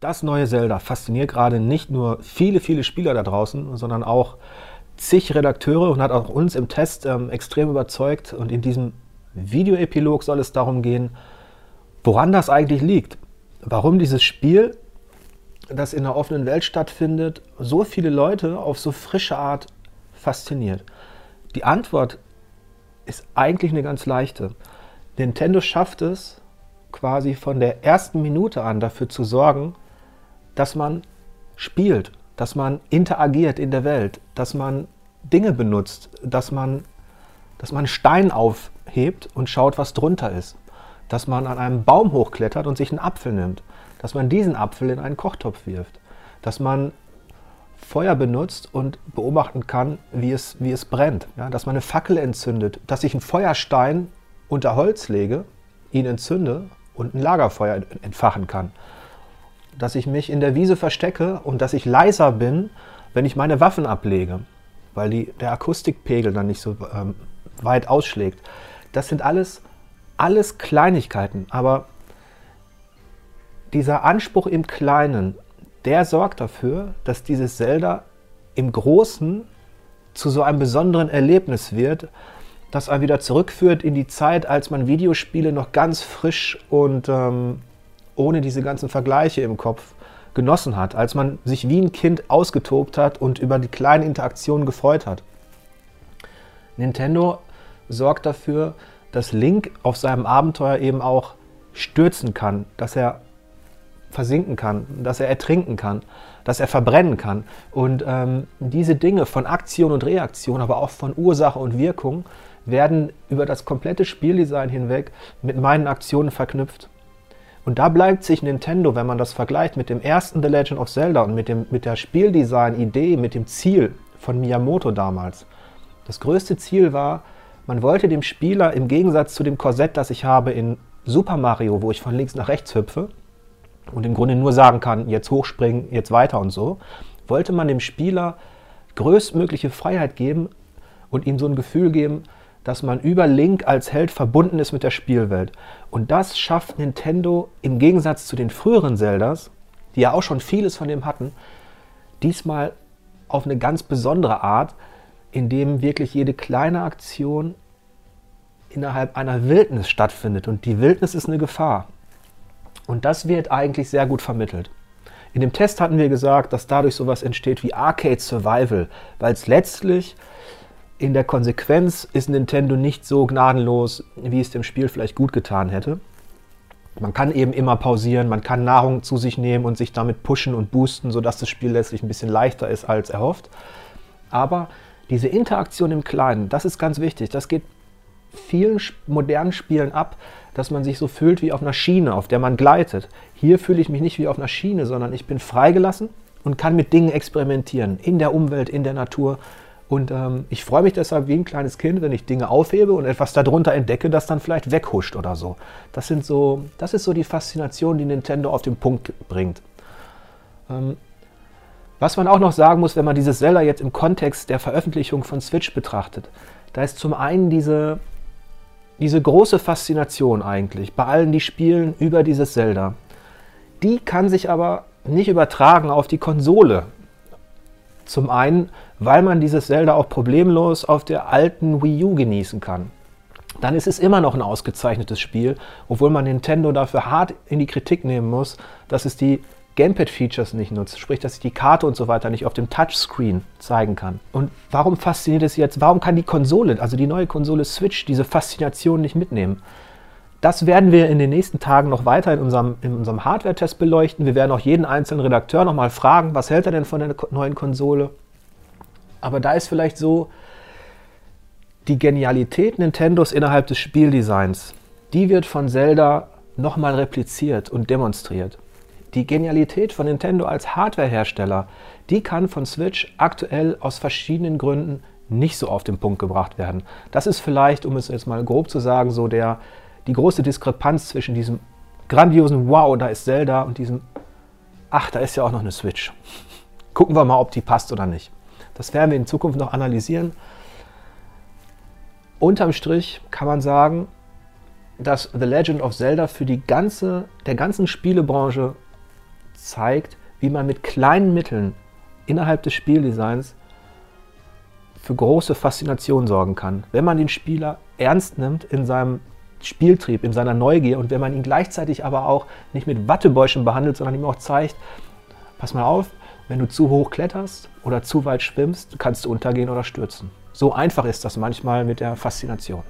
Das neue Zelda fasziniert gerade nicht nur viele, viele Spieler da draußen, sondern auch zig Redakteure und hat auch uns im Test ähm, extrem überzeugt. Und in diesem Videoepilog soll es darum gehen, woran das eigentlich liegt. Warum dieses Spiel, das in der offenen Welt stattfindet, so viele Leute auf so frische Art fasziniert. Die Antwort ist eigentlich eine ganz leichte. Nintendo schafft es, quasi von der ersten Minute an dafür zu sorgen, dass man spielt, dass man interagiert in der Welt, dass man Dinge benutzt, dass man, dass man Stein aufhebt und schaut, was drunter ist, dass man an einem Baum hochklettert und sich einen Apfel nimmt, dass man diesen Apfel in einen Kochtopf wirft, dass man Feuer benutzt und beobachten kann, wie es, wie es brennt, ja, dass man eine Fackel entzündet, dass ich einen Feuerstein unter Holz lege, ihn entzünde und ein Lagerfeuer entfachen kann dass ich mich in der Wiese verstecke und dass ich leiser bin, wenn ich meine Waffen ablege, weil die, der Akustikpegel dann nicht so ähm, weit ausschlägt. Das sind alles, alles Kleinigkeiten, aber dieser Anspruch im Kleinen, der sorgt dafür, dass dieses Zelda im Großen zu so einem besonderen Erlebnis wird, das einen wieder zurückführt in die Zeit, als man Videospiele noch ganz frisch und ähm, ohne diese ganzen Vergleiche im Kopf genossen hat, als man sich wie ein Kind ausgetobt hat und über die kleinen Interaktionen gefreut hat. Nintendo sorgt dafür, dass Link auf seinem Abenteuer eben auch stürzen kann, dass er versinken kann, dass er ertrinken kann, dass er verbrennen kann. Und ähm, diese Dinge von Aktion und Reaktion, aber auch von Ursache und Wirkung, werden über das komplette Spieldesign hinweg mit meinen Aktionen verknüpft. Und da bleibt sich Nintendo, wenn man das vergleicht mit dem ersten The Legend of Zelda und mit, dem, mit der Spieldesign-Idee, mit dem Ziel von Miyamoto damals. Das größte Ziel war, man wollte dem Spieler im Gegensatz zu dem Korsett, das ich habe in Super Mario, wo ich von links nach rechts hüpfe und im Grunde nur sagen kann, jetzt hochspringen, jetzt weiter und so, wollte man dem Spieler größtmögliche Freiheit geben und ihm so ein Gefühl geben, dass man über Link als Held verbunden ist mit der Spielwelt. Und das schafft Nintendo im Gegensatz zu den früheren Zeldas, die ja auch schon vieles von dem hatten, diesmal auf eine ganz besondere Art, indem wirklich jede kleine Aktion innerhalb einer Wildnis stattfindet. Und die Wildnis ist eine Gefahr. Und das wird eigentlich sehr gut vermittelt. In dem Test hatten wir gesagt, dass dadurch sowas entsteht wie Arcade Survival, weil es letztlich in der Konsequenz ist Nintendo nicht so gnadenlos, wie es dem Spiel vielleicht gut getan hätte. Man kann eben immer pausieren, man kann Nahrung zu sich nehmen und sich damit pushen und boosten, sodass das Spiel letztlich ein bisschen leichter ist als erhofft. Aber diese Interaktion im Kleinen, das ist ganz wichtig. Das geht vielen modernen Spielen ab, dass man sich so fühlt wie auf einer Schiene, auf der man gleitet. Hier fühle ich mich nicht wie auf einer Schiene, sondern ich bin freigelassen und kann mit Dingen experimentieren, in der Umwelt, in der Natur und ähm, ich freue mich deshalb wie ein kleines Kind, wenn ich Dinge aufhebe und etwas darunter entdecke, das dann vielleicht weghuscht oder so. Das, sind so, das ist so die Faszination, die Nintendo auf den Punkt bringt. Ähm, was man auch noch sagen muss, wenn man dieses Zelda jetzt im Kontext der Veröffentlichung von Switch betrachtet, da ist zum einen diese, diese große Faszination eigentlich bei allen, die spielen über dieses Zelda. Die kann sich aber nicht übertragen auf die Konsole. Zum einen, weil man dieses Zelda auch problemlos auf der alten Wii U genießen kann. Dann ist es immer noch ein ausgezeichnetes Spiel, obwohl man Nintendo dafür hart in die Kritik nehmen muss, dass es die Gamepad-Features nicht nutzt, sprich, dass ich die Karte und so weiter nicht auf dem Touchscreen zeigen kann. Und warum fasziniert es jetzt? Warum kann die Konsole, also die neue Konsole Switch, diese Faszination nicht mitnehmen? Das werden wir in den nächsten Tagen noch weiter in unserem, in unserem Hardware-Test beleuchten. Wir werden auch jeden einzelnen Redakteur nochmal fragen, was hält er denn von der neuen Konsole? Aber da ist vielleicht so die Genialität Nintendos innerhalb des Spieldesigns, die wird von Zelda nochmal repliziert und demonstriert. Die Genialität von Nintendo als Hardwarehersteller, die kann von Switch aktuell aus verschiedenen Gründen nicht so auf den Punkt gebracht werden. Das ist vielleicht, um es jetzt mal grob zu sagen, so der, die große Diskrepanz zwischen diesem grandiosen Wow, da ist Zelda und diesem Ach, da ist ja auch noch eine Switch. Gucken wir mal, ob die passt oder nicht. Das werden wir in Zukunft noch analysieren. Unterm Strich kann man sagen, dass The Legend of Zelda für die ganze, der ganzen Spielebranche zeigt, wie man mit kleinen Mitteln innerhalb des Spieldesigns für große Faszination sorgen kann. Wenn man den Spieler ernst nimmt in seinem Spieltrieb, in seiner Neugier und wenn man ihn gleichzeitig aber auch nicht mit Wattebäuschen behandelt, sondern ihm auch zeigt, pass mal auf, wenn du zu hoch kletterst oder zu weit schwimmst, kannst du untergehen oder stürzen. So einfach ist das manchmal mit der Faszination.